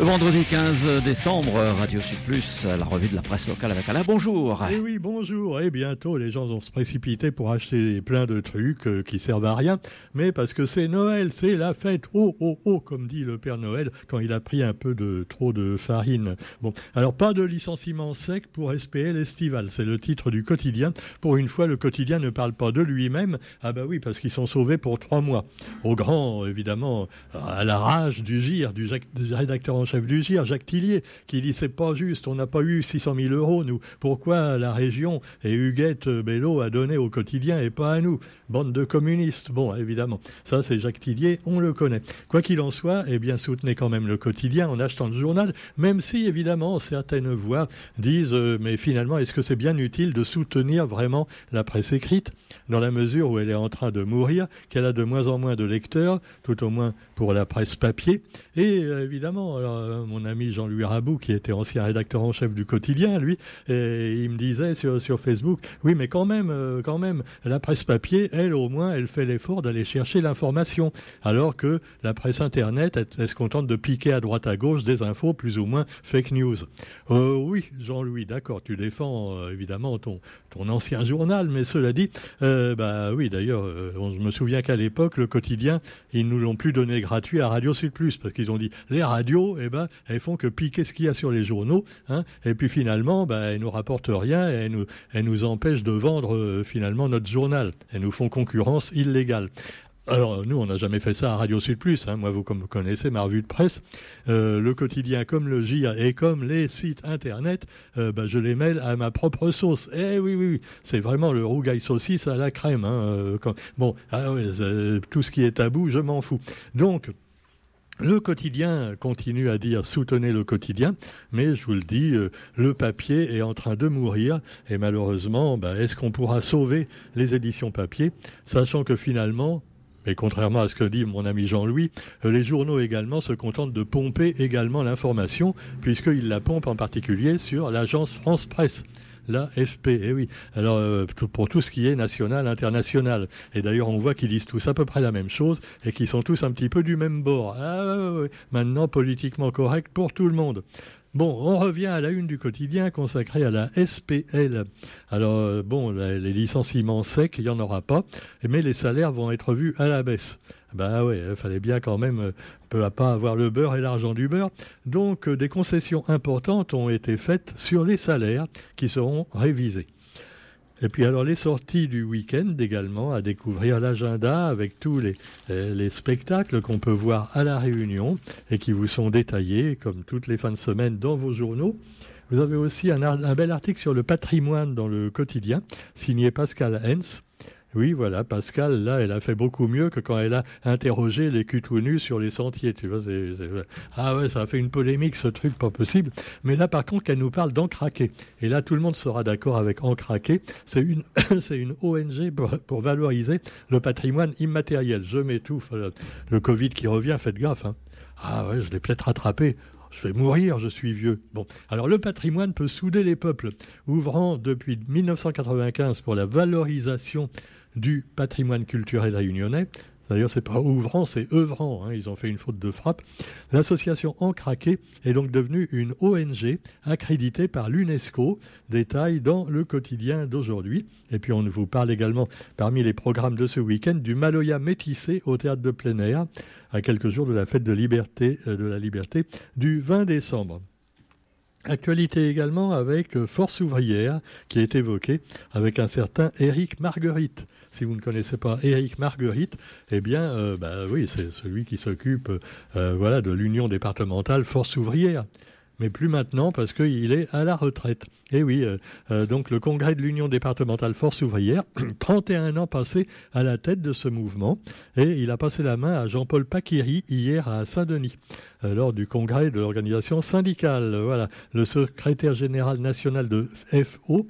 Vendredi 15 décembre, Radio Sud Plus, la revue de la presse locale avec Alain. Bonjour. Eh oui, bonjour. Et bientôt, les gens vont se précipiter pour acheter plein de trucs euh, qui servent à rien. Mais parce que c'est Noël, c'est la fête. Oh, oh, oh, comme dit le Père Noël quand il a pris un peu de trop de farine. Bon, alors pas de licenciement sec pour SPL Estival. C'est le titre du quotidien. Pour une fois, le quotidien ne parle pas de lui-même. Ah bah oui, parce qu'ils sont sauvés pour trois mois. Au grand, évidemment, à la rage du gire, du, du rédacteur en chef du GIR, Jacques Tillier, qui dit c'est pas juste, on n'a pas eu 600 000 euros, nous. Pourquoi la région et Huguette Bello a donné au quotidien et pas à nous? Bande de communistes. Bon, évidemment, ça c'est Jacques Tillier, on le connaît. Quoi qu'il en soit, eh bien, soutenez quand même le quotidien en achetant le journal, même si évidemment certaines voix disent euh, mais finalement, est-ce que c'est bien utile de soutenir vraiment la presse écrite dans la mesure où elle est en train de mourir, qu'elle a de moins en moins de lecteurs, tout au moins pour la presse papier, et euh, évidemment, euh, mon ami Jean-Louis Rabou, qui était ancien rédacteur en chef du quotidien, lui, il me disait sur, Facebook, oui, mais quand même, euh, quand même, la presse papier, elle, au moins, elle fait l'effort d'aller chercher l'information, alors que la presse Internet, elle, se contente de piquer à droite à gauche des infos plus ou moins fake news. Euh, oui, Jean-Louis, d'accord, tu défends évidemment ton, ton ancien journal, mais cela dit, bah oui, d'ailleurs, je me souviens qu'à l'époque, le quotidien, ils nous l'ont plus donné gratuit à Radio Sud Plus, parce qu'ils ont dit, les radios, eh ben, elles font que piquer ce qu'il y a sur les journaux, hein, et puis finalement, ben, elles nous rapportent rien, elles nous, elles nous empêchent de vendre euh, finalement notre journal. Elles nous font concurrence illégale. Alors nous, on n'a jamais fait ça à Radio Sud Plus. Hein. Moi, vous comme connaissez ma revue de presse, euh, le quotidien comme le GIA et comme les sites internet, ben, je les mêle à ma propre sauce. Eh oui, oui, oui. c'est vraiment le rougail saucisse à la crème. Hein, bon, ah tout ce qui est tabou, je m'en fous. Donc le quotidien continue à dire soutenez le quotidien, mais je vous le dis, euh, le papier est en train de mourir et malheureusement, bah, est-ce qu'on pourra sauver les éditions papier, sachant que finalement, et contrairement à ce que dit mon ami Jean-Louis, euh, les journaux également se contentent de pomper également l'information, puisqu'ils la pompent en particulier sur l'agence France Presse la FP. Eh oui. Alors euh, pour tout ce qui est national, international. Et d'ailleurs, on voit qu'ils disent tous à peu près la même chose et qu'ils sont tous un petit peu du même bord. Ah, Maintenant, politiquement correct pour tout le monde. Bon, on revient à la une du quotidien consacrée à la SPL. Alors, euh, bon, les licenciements secs, il n'y en aura pas, mais les salaires vont être vus à la baisse. Ben ouais, il fallait bien quand même, peu à pas avoir le beurre et l'argent du beurre. Donc, euh, des concessions importantes ont été faites sur les salaires qui seront révisés. Et puis alors les sorties du week-end également, à découvrir l'agenda avec tous les, euh, les spectacles qu'on peut voir à la Réunion et qui vous sont détaillés comme toutes les fins de semaine dans vos journaux. Vous avez aussi un bel article sur le patrimoine dans le quotidien, signé Pascal Hens. Oui, voilà, Pascal, là, elle a fait beaucoup mieux que quand elle a interrogé les culs nus sur les sentiers, tu vois. Ah ouais, ça a fait une polémique, ce truc, pas possible. Mais là, par contre, qu'elle nous parle d'encraquer. Et là, tout le monde sera d'accord avec encraquer. C'est une, c'est une ONG pour, valoriser le patrimoine immatériel. Je m'étouffe. Le Covid qui revient, faites gaffe. Hein. Ah ouais, je l'ai peut-être rattrapé. Je vais mourir, je suis vieux. Bon, alors le patrimoine peut souder les peuples, ouvrant depuis 1995 pour la valorisation du patrimoine culturel réunionnais. D'ailleurs, c'est pas ouvrant, c'est œuvrant. Hein, ils ont fait une faute de frappe. L'association Encraqué est donc devenue une ONG accréditée par l'UNESCO. Détail dans le quotidien d'aujourd'hui. Et puis, on vous parle également, parmi les programmes de ce week-end, du Maloya métissé au théâtre de plein air, à quelques jours de la fête de, euh, de la liberté du 20 décembre. Actualité également avec euh, Force ouvrière qui est évoquée avec un certain Éric Marguerite. Si vous ne connaissez pas Éric Marguerite, eh bien, euh, bah oui, c'est celui qui s'occupe, euh, voilà, de l'Union départementale Force ouvrière mais plus maintenant parce qu'il est à la retraite. Et oui, euh, euh, donc le congrès de l'Union départementale Force ouvrière, 31 ans passés à la tête de ce mouvement, et il a passé la main à Jean-Paul Paquiri hier à Saint-Denis, euh, lors du congrès de l'organisation syndicale. Voilà, le secrétaire général national de FO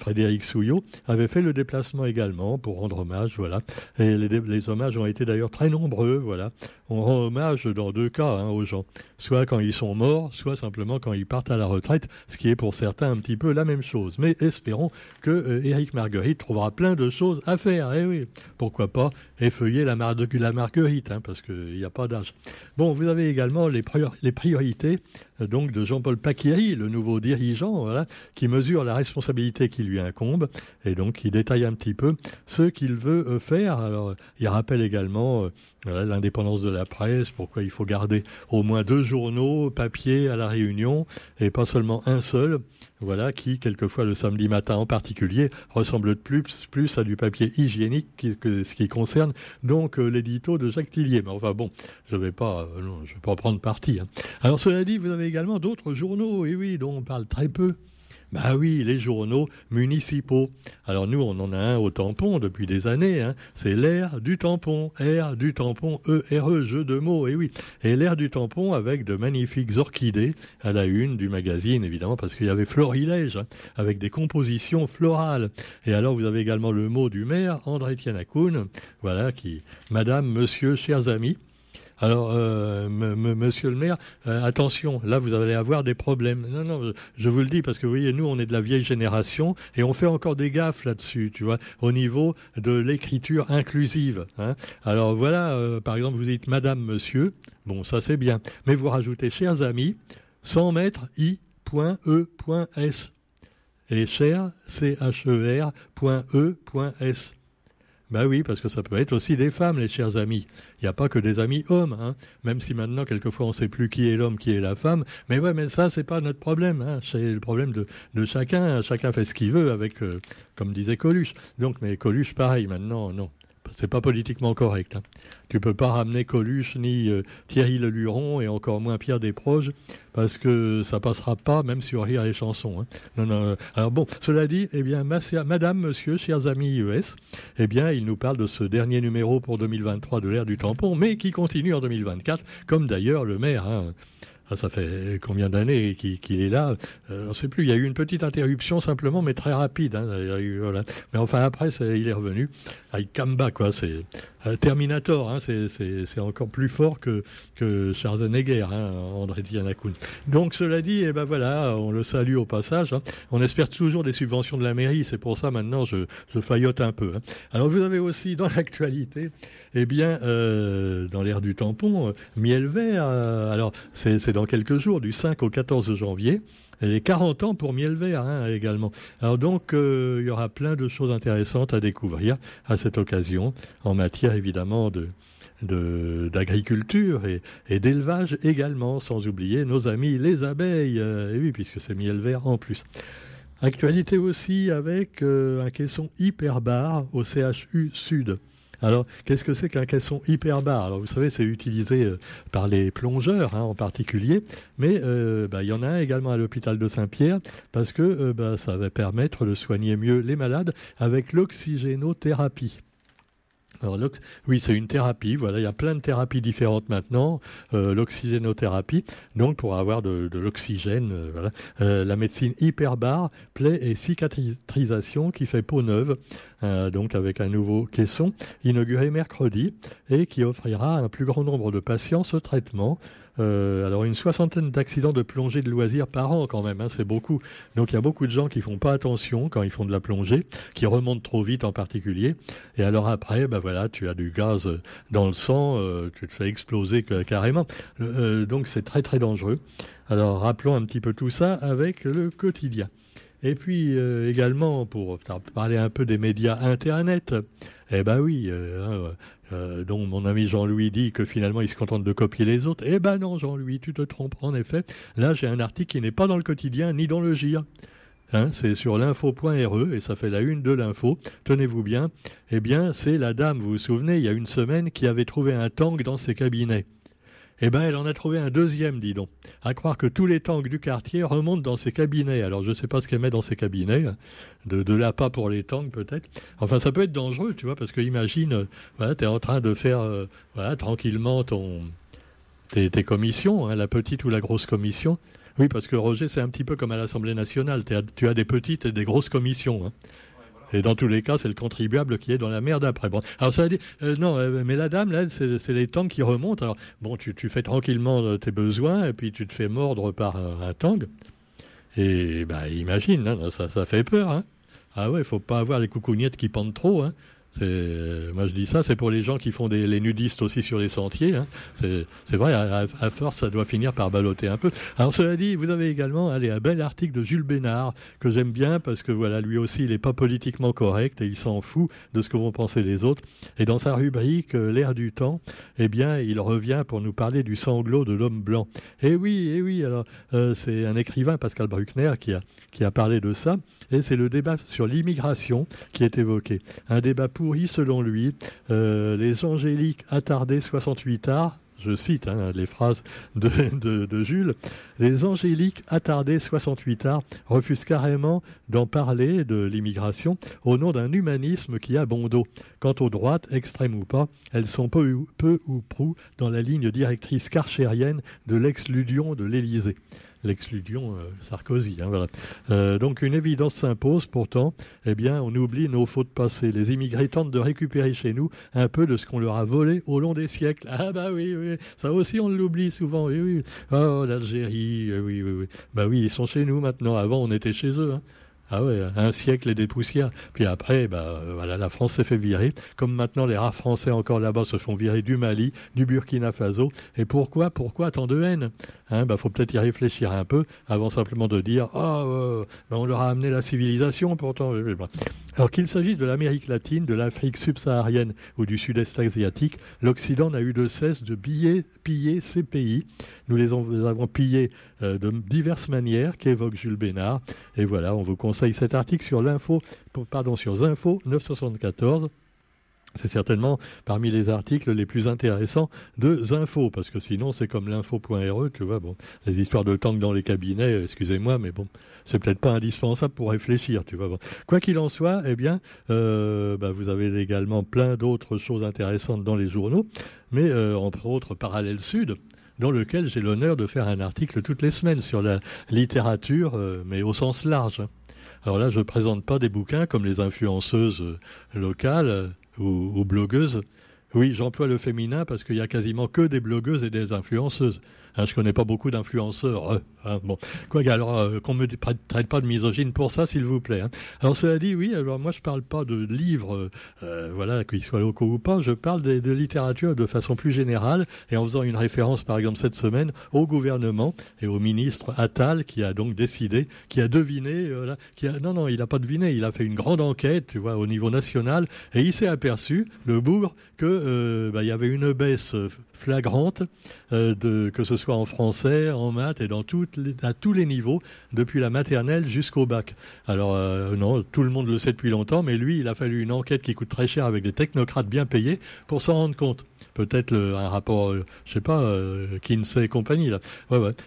Frédéric Souillot, avait fait le déplacement également pour rendre hommage, voilà. Et les, hommages ont été d'ailleurs très nombreux, voilà. On rend hommage dans deux cas hein, aux gens, soit quand ils sont morts, soit simplement quand ils partent à la retraite, ce qui est pour certains un petit peu la même chose. Mais espérons que euh, Marguerite trouvera plein de choses à faire. Eh oui, pourquoi pas effeuiller la, mar la Marguerite, hein, parce qu'il n'y a pas d'âge. Bon, vous avez également les, priorités euh, donc de Jean-Paul Paquiri, le nouveau dirigeant, qui mesure la responsabilité qui lui incombe et donc qui détaille un petit peu ce qu'il veut euh, faire. Alors, il rappelle également l'indépendance de la presse, pourquoi il faut garder au moins deux journaux papier à la Réunion et pas seulement un seul voilà, qui, quelquefois le samedi matin en particulier, ressemble plus, plus à du papier hygiénique que ce qui concerne donc euh, l'édito de Jacques Tillier. Mais enfin bon, je ne vais pas, euh, je vais pas prendre parti. Hein. Alors cela dit, vous avez également d'autres journaux, et oui, dont on parle très peu. Bah oui, les journaux municipaux. Alors nous, on en a un au tampon depuis des années. Hein. C'est l'air du tampon. Air du tampon. E-R-E, jeu de mots. Et oui. Et l'air du tampon avec de magnifiques orchidées à la une du magazine, évidemment, parce qu'il y avait florilège, hein, avec des compositions florales. Et alors, vous avez également le mot du maire, André Tianakoun, voilà, qui, Madame, Monsieur, chers amis, alors, euh, monsieur le maire, euh, attention, là, vous allez avoir des problèmes. Non, non, je vous le dis parce que, vous voyez, nous, on est de la vieille génération et on fait encore des gaffes là-dessus, tu vois, au niveau de l'écriture inclusive. Hein. Alors, voilà, euh, par exemple, vous dites madame, monsieur. Bon, ça, c'est bien. Mais vous rajoutez, chers amis, sans mettre i.e.s. Et cher, C-H-E-R, E.S. Ben oui, parce que ça peut être aussi des femmes, les chers amis. Il n'y a pas que des amis hommes, hein. même si maintenant, quelquefois, on ne sait plus qui est l'homme, qui est la femme. Mais ouais, mais ça, c'est pas notre problème. Hein. C'est le problème de, chacun. Chacun fait ce qu'il veut avec, euh, comme disait Coluche. Donc, mais Coluche, pareil, maintenant, non c'est pas politiquement correct. Hein. Tu peux pas ramener Coluche ni euh, Thierry Leluron et encore moins Pierre Desproges parce que ça passera pas même sur Rire et Chansons. Hein. Non, non. Euh, alors bon, cela dit, eh bien, Madame, Monsieur, chers amis US, eh bien, il nous parle de ce dernier numéro pour 2023 de l'ère du tampon, mais qui continue en 2024, comme d'ailleurs le maire. Hein. Ah, ça fait combien d'années qu'il est là? Euh, On ne sait plus. Il y a eu une petite interruption simplement, mais très rapide. Hein. Mais enfin, après, il est revenu. Avec Kamba, quoi. Terminator. Hein. C'est encore plus fort que, que Schwarzenegger, hein, André Dianakoun. Donc, cela dit, eh ben voilà, on le salue au passage. Hein. On espère toujours des subventions de la mairie. C'est pour ça, maintenant, je, je faillote un peu. Hein. Alors, vous avez aussi, dans l'actualité, eh bien, euh, dans l'ère du tampon, euh, miel vert. alors, c'est dans quelques jours, du 5 au 14 janvier. Et 40 ans pour Miel Vert hein, également. Alors donc, euh, il y aura plein de choses intéressantes à découvrir à cette occasion, en matière évidemment de d'agriculture et, d'élevage également, sans oublier nos amis les abeilles, euh, oui, puisque c'est miel vert en plus. Actualité aussi avec euh, un caisson hyperbar au CHU Sud. Alors, qu'est-ce que c'est qu'un caisson hyperbar? Alors, vous savez, c'est utilisé euh, par les plongeurs hein, en particulier, mais euh, bah, il y en a un également à l'hôpital de Saint-Pierre parce que euh, bah, ça va permettre de soigner mieux les malades avec l'oxygénothérapie. Alors, oui, c'est une thérapie. Voilà, il y a plein de thérapies différentes maintenant. Euh, l'oxygénothérapie, donc pour avoir de, l'oxygène. Euh, voilà. Euh, la médecine hyperbare, plaie et cicatrisation qui fait peau neuve. donc avec un nouveau caisson inauguré mercredi et qui offrira à un plus grand nombre de patients ce traitement euh, alors une soixantaine d'accidents de plongée de loisirs par an quand même, hein, c'est beaucoup. Donc il y a beaucoup de gens qui font pas attention quand ils font de la plongée, qui remontent trop vite en particulier. Et alors après, ben voilà, tu as du gaz dans le sang, euh, tu te fais exploser carrément. Euh, donc c'est très très dangereux. Alors rappelons un petit peu tout ça avec le quotidien. Et puis également, pour parler un peu des médias Internet, eh ben oui, hein, euh, dont mon ami Jean-Louis dit que finalement il se contente de copier les autres. Eh ben non, Jean-Louis, tu te trompes. En effet, là j'ai un article qui n'est pas dans le quotidien ni dans le GIR. Hein, c'est sur l'info.re et ça fait la une de l'info. Tenez-vous bien. Eh bien, c'est la dame, vous vous souvenez, il y a une semaine, qui avait trouvé un tank dans ses cabinets. Eh bien, elle en a trouvé un deuxième, dis donc. À croire que tous les tanks du quartier remontent dans ses cabinets. Alors, je ne sais pas ce qu'elle met dans ses cabinets. De, de l'appât pour les tanks, peut-être. Enfin, ça peut être dangereux, tu vois, parce que imagine, euh, tu es en train de faire, euh, tranquillement ton, tes, commissions, hein, la petite ou la grosse commission. Oui, parce que Roger, c'est un petit peu comme à l'Assemblée nationale. Tu as des petites et des grosses commissions. Hein. Et dans tous les cas, c'est le contribuable qui est dans la merde après. Bon, alors ça veut euh, non, euh, mais la dame, là, c'est les tangs qui remontent. Alors, bon, tu, fais tranquillement euh, tes besoins et puis tu te fais mordre par un tang. Et bah, imagine, hein, ça, fait peur. Hein. Ah ouais, faut pas avoir les coucougnettes qui pendent trop. Hein. C'est, moi je dis ça, c'est pour les gens qui font des, les nudistes aussi sur les sentiers. Hein. C'est, vrai, à, force, ça doit finir par balloter un peu. Alors cela dit, vous avez également allez, un bel article de Jules Bénard que j'aime bien parce que voilà, lui aussi, il n'est pas politiquement correct et il s'en fout de ce que vont penser les autres. Et dans sa rubrique euh, L'air du temps, eh bien, il revient pour nous parler du sanglot de l'homme blanc. Et eh oui, et eh oui, alors euh, c'est un écrivain, Pascal Bruckner, qui a, qui a parlé de ça. Et c'est le débat sur l'immigration qui est évoqué. Un débat pourri selon lui. Euh, les angéliques attardés 68 arts je cite hein, les phrases de, Jules, les angéliques attardés 68 arts refusent carrément d'en parler de l'immigration au nom d'un humanisme qui a bon dos. Quant aux droites, extrêmes ou pas, elles sont peu, peu ou prou dans la ligne directrice carchérienne de l'ex-ludion de l'Élysée l'exclusion euh, Sarkozy. Hein, euh, donc une évidence s'impose, pourtant, eh bien, on oublie nos fautes passées. Les immigrés tentent de récupérer chez nous un peu de ce qu'on leur a volé au long des siècles. Ah bah oui, oui, ça aussi on l'oublie souvent. Oui, oui. Oh l'Algérie, oui, oui, oui. Bah oui, ils sont chez nous maintenant. Avant, on était chez eux. Hein. Ah ouais, un siècle et des poussières. Puis après, bah, voilà, la France s'est fait virer. Comme maintenant, les rares Français encore là-bas se font virer du Mali, du Burkina Faso. Et pourquoi, pourquoi tant de haine hein, bah, faut peut-être y réfléchir un peu avant simplement de dire oh, on leur a amené la civilisation pourtant. Alors qu'il s'agisse de l'Amérique latine, de l'Afrique subsaharienne ou du Sud-Est asiatique, l'Occident n'a eu de cesse de piller ces pays. Nous les, avons pillés euh, de diverses manières qu'évoque Jules Bénard. Et voilà, on vous conseille cet article sur l'info, pardon, sur Zinfo 974. C'est certainement parmi les articles les plus intéressants de Zinfo, parce que sinon c'est comme l'info.re, tu vois, bon, les histoires de tanks dans les cabinets, excusez-moi, mais bon, c'est peut-être pas indispensable pour réfléchir, tu vois. Quoi qu'il en soit, eh bien, euh, bah, vous avez également plein d'autres choses intéressantes dans les journaux, mais euh, entre autres Parallèle Sud, dans lequel j'ai l'honneur de faire un article toutes les semaines sur la littérature, euh, mais au sens large. Alors là, je ne présente pas des bouquins comme les influenceuses euh, locales euh, ou, blogueuses. Oui, j'emploie le féminin parce qu'il y a quasiment que des blogueuses et des influenceuses. Je hein, je connais pas beaucoup d'influenceurs. Euh, hein, bon, quoi alors euh, qu'on me traite pas de misogyne pour ça, s'il vous plaît. Hein. Alors cela dit, oui. Alors moi, je parle pas de livres, euh, voilà, qu'ils soient locaux ou pas. Je parle de, littérature de façon plus générale et en faisant une référence, par exemple, cette semaine au gouvernement et au ministre Attal qui a donc décidé, qui a deviné, qui a non non, il n'a pas deviné, il a fait une grande enquête, tu vois, au niveau national et il s'est aperçu, le bougre, que bah, il y avait une baisse flagrante de que ce soit en français, en maths et dans à tous les niveaux, depuis la maternelle jusqu'au bac. Alors euh, non, tout le monde le sait depuis longtemps, mais lui, il a fallu une enquête qui coûte très cher avec des technocrates bien payés pour s'en rendre compte. Peut-être un rapport, euh, je sais pas, euh, Kinsey et compagnie. Là.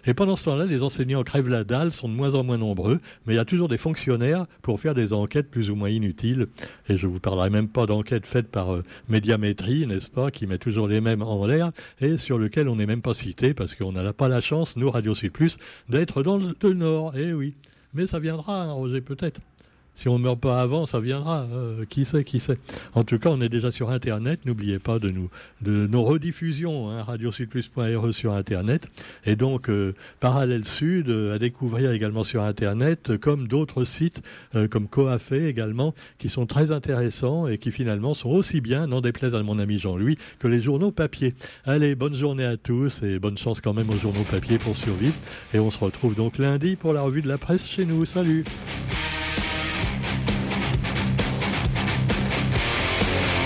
Et pendant ce temps-là, les enseignants crèvent la dalle, sont de moins en moins nombreux, mais il y a toujours des fonctionnaires pour faire des enquêtes plus ou moins inutiles. Et je vous parlerai même pas d'enquêtes faites par médiamétrie, n'est-ce pas, qui met toujours les mêmes en l'air et sur lequel on n'est même pas cité parce que on n'a pas la chance, nous, Radio Sud Plus, d'être dans le Nord. Eh oui. Mais ça viendra, hein, Roger, peut-être. Si on ne meurt pas avant, ça viendra. Euh, qui sait, qui sait. En tout cas, on est déjà sur Internet. N'oubliez pas de nous, de nos rediffusions, hein, radiosudplus.re sur Internet. Et donc, euh, Parallèle Sud euh, à découvrir également sur Internet, comme d'autres sites, comme Coafé également, qui sont très intéressants et qui finalement sont aussi bien, n'en déplaise à mon ami Jean-Louis, que les journaux papier. Allez, bonne journée à tous et bonne chance quand même aux journaux papier pour survivre. Et on se retrouve donc lundi pour la revue de la presse chez nous. Salut